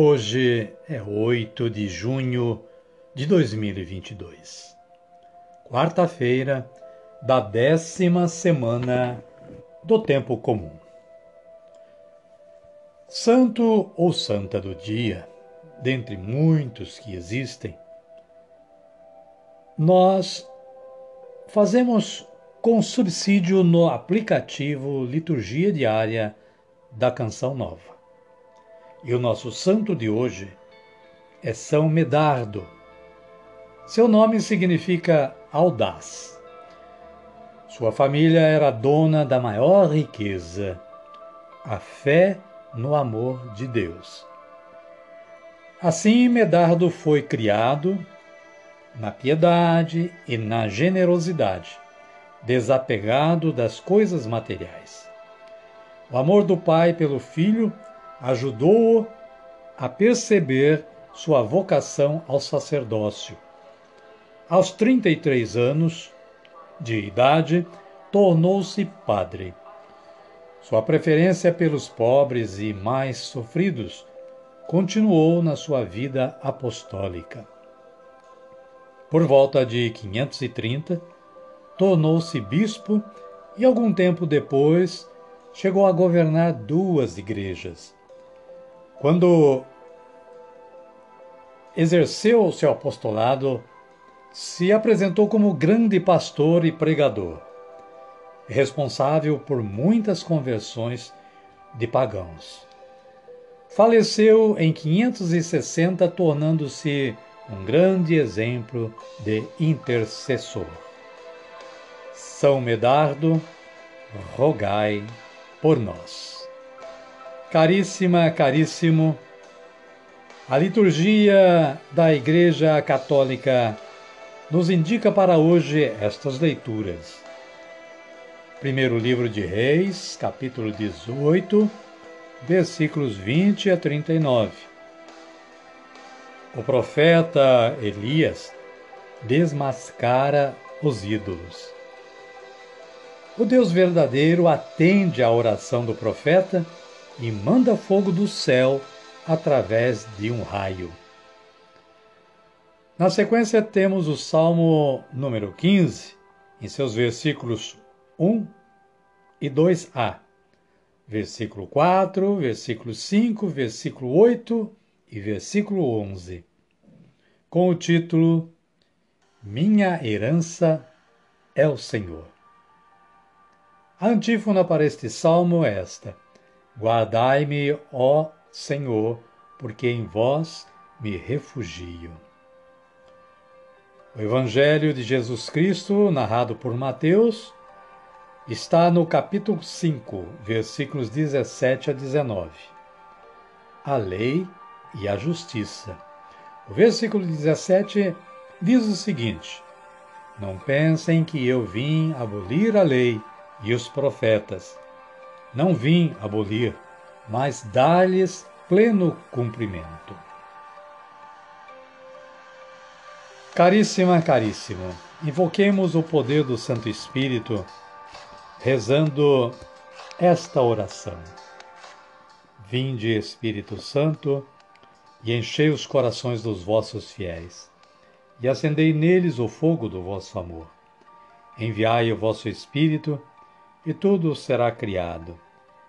Hoje é 8 de junho de 2022, quarta-feira da décima semana do Tempo Comum. Santo ou Santa do Dia, dentre muitos que existem, nós fazemos com subsídio no aplicativo Liturgia Diária da Canção Nova. E o nosso santo de hoje é São Medardo. Seu nome significa audaz. Sua família era dona da maior riqueza, a fé no amor de Deus. Assim, Medardo foi criado na piedade e na generosidade, desapegado das coisas materiais. O amor do pai pelo filho ajudou-o a perceber sua vocação ao sacerdócio. Aos 33 anos de idade, tornou-se padre. Sua preferência pelos pobres e mais sofridos continuou na sua vida apostólica. Por volta de 530, tornou-se bispo e, algum tempo depois, chegou a governar duas igrejas. Quando exerceu o seu apostolado, se apresentou como grande pastor e pregador, responsável por muitas conversões de pagãos. Faleceu em 560, tornando-se um grande exemplo de intercessor. São Medardo, rogai por nós. Caríssima, caríssimo, a liturgia da Igreja Católica nos indica para hoje estas leituras. Primeiro livro de Reis, capítulo 18, versículos 20 a 39. O profeta Elias desmascara os ídolos. O Deus verdadeiro atende à oração do profeta e manda fogo do céu através de um raio. Na sequência, temos o Salmo número 15, em seus versículos 1 e 2a, versículo 4, versículo 5, versículo 8 e versículo 11, com o título Minha herança é o Senhor. A antífona para este salmo é esta. Guardai-me, ó Senhor, porque em vós me refugio. O Evangelho de Jesus Cristo, narrado por Mateus, está no capítulo 5, versículos 17 a 19. A lei e a justiça. O versículo 17 diz o seguinte: Não pensem que eu vim abolir a lei e os profetas. Não vim abolir, mas dar-lhes pleno cumprimento. Caríssima, caríssimo, invoquemos o poder do Santo Espírito rezando esta oração. Vinde, Espírito Santo, e enchei os corações dos vossos fiéis, e acendei neles o fogo do vosso amor. Enviai o vosso Espírito, e tudo será criado,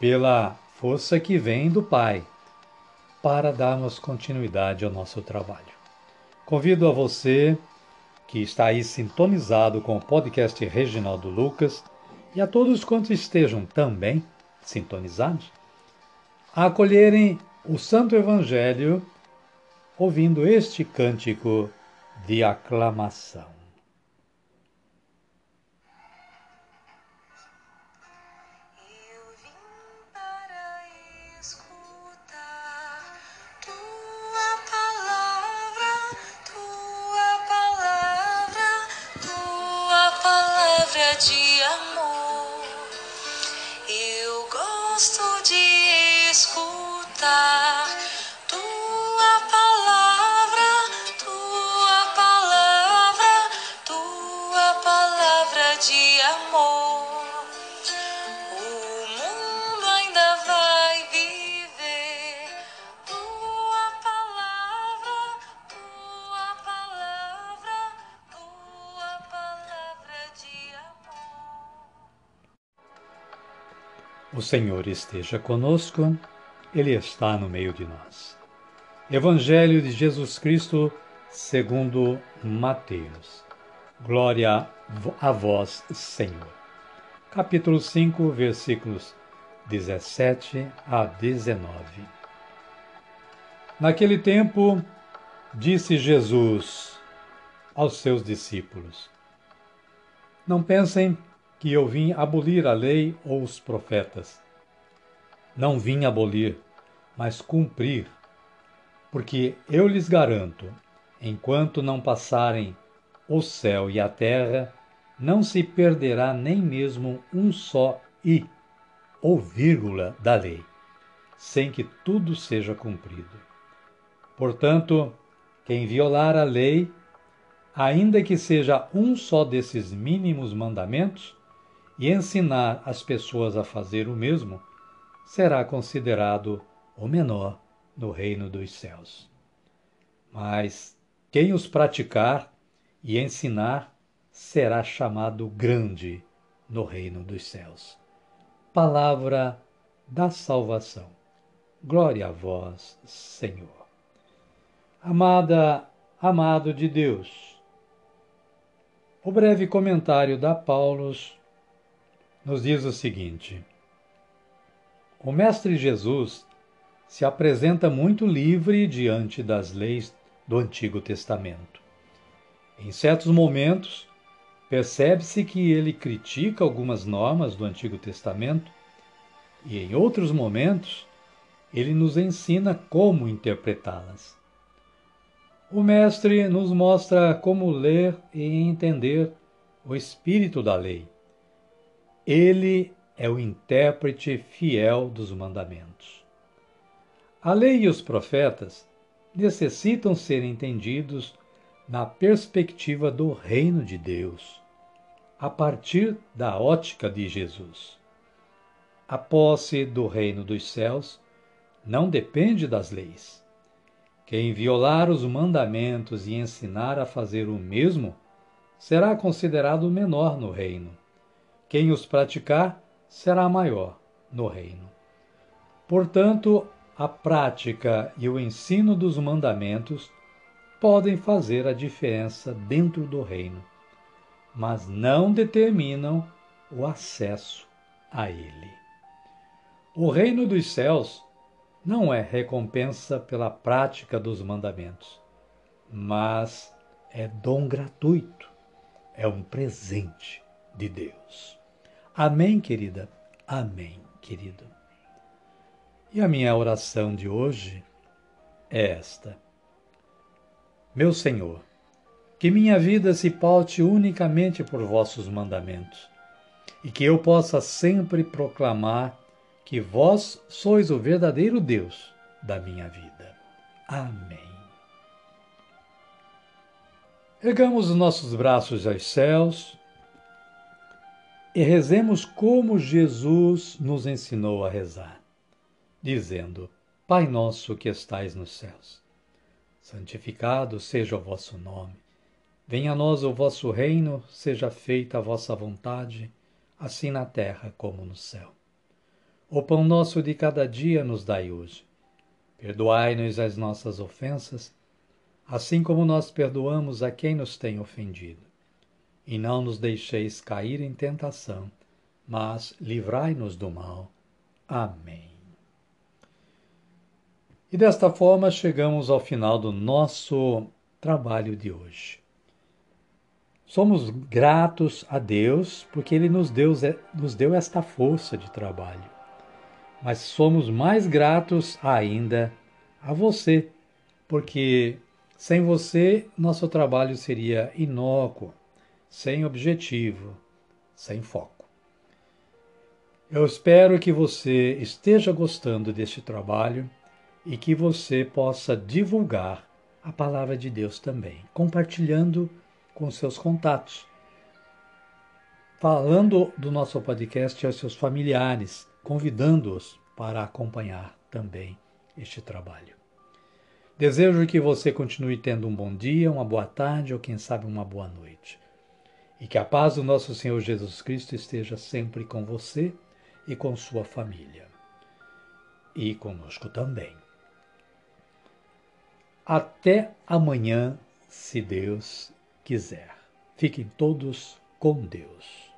pela força que vem do Pai para darmos continuidade ao nosso trabalho. Convido a você que está aí sintonizado com o podcast Reginaldo Lucas e a todos quantos estejam também sintonizados, a acolherem o Santo Evangelho ouvindo este cântico de aclamação. de amor. Eu gosto de escutar tua palavra, tua palavra, tua palavra de amor. O Senhor esteja conosco, Ele está no meio de nós. Evangelho de Jesus Cristo, segundo Mateus. Glória a vós, Senhor. Capítulo 5, versículos 17 a 19. Naquele tempo, disse Jesus aos seus discípulos: Não pensem que eu vim abolir a lei ou os profetas. Não vim abolir, mas cumprir. Porque eu lhes garanto, enquanto não passarem o céu e a terra, não se perderá nem mesmo um só i ou vírgula da lei, sem que tudo seja cumprido. Portanto, quem violar a lei, ainda que seja um só desses mínimos mandamentos, e ensinar as pessoas a fazer o mesmo, será considerado o menor no reino dos céus. Mas quem os praticar e ensinar será chamado grande no reino dos céus. Palavra da salvação. Glória a vós, Senhor. Amada, amado de Deus. O breve comentário da Paulos nos diz o seguinte: O Mestre Jesus se apresenta muito livre diante das leis do Antigo Testamento. Em certos momentos, percebe-se que ele critica algumas normas do Antigo Testamento e, em outros momentos, ele nos ensina como interpretá-las. O Mestre nos mostra como ler e entender o espírito da lei ele é o intérprete fiel dos mandamentos. A lei e os profetas necessitam ser entendidos na perspectiva do reino de Deus, a partir da ótica de Jesus. A posse do reino dos céus não depende das leis. Quem violar os mandamentos e ensinar a fazer o mesmo será considerado menor no reino. Quem os praticar será maior no reino. Portanto, a prática e o ensino dos mandamentos podem fazer a diferença dentro do reino, mas não determinam o acesso a ele. O reino dos céus não é recompensa pela prática dos mandamentos, mas é dom gratuito, é um presente de Deus. Amém, querida? Amém, querido. E a minha oração de hoje é esta: Meu Senhor, que minha vida se paute unicamente por vossos mandamentos e que eu possa sempre proclamar que vós sois o verdadeiro Deus da minha vida. Amém. Ergamos os nossos braços aos céus e rezemos como Jesus nos ensinou a rezar, dizendo: Pai nosso que estais nos céus, santificado seja o vosso nome. Venha a nós o vosso reino, seja feita a vossa vontade, assim na terra como no céu. O pão nosso de cada dia nos dai hoje. Perdoai-nos as nossas ofensas, assim como nós perdoamos a quem nos tem ofendido e não nos deixeis cair em tentação, mas livrai-nos do mal. Amém. E desta forma chegamos ao final do nosso trabalho de hoje. Somos gratos a Deus porque Ele nos deu, nos deu esta força de trabalho. Mas somos mais gratos ainda a você, porque sem você nosso trabalho seria inócuo, sem objetivo, sem foco. Eu espero que você esteja gostando deste trabalho e que você possa divulgar a palavra de Deus também, compartilhando com seus contatos, falando do nosso podcast aos seus familiares, convidando-os para acompanhar também este trabalho. Desejo que você continue tendo um bom dia, uma boa tarde ou quem sabe uma boa noite. E que a paz do nosso Senhor Jesus Cristo esteja sempre com você e com sua família. E conosco também. Até amanhã, se Deus quiser. Fiquem todos com Deus.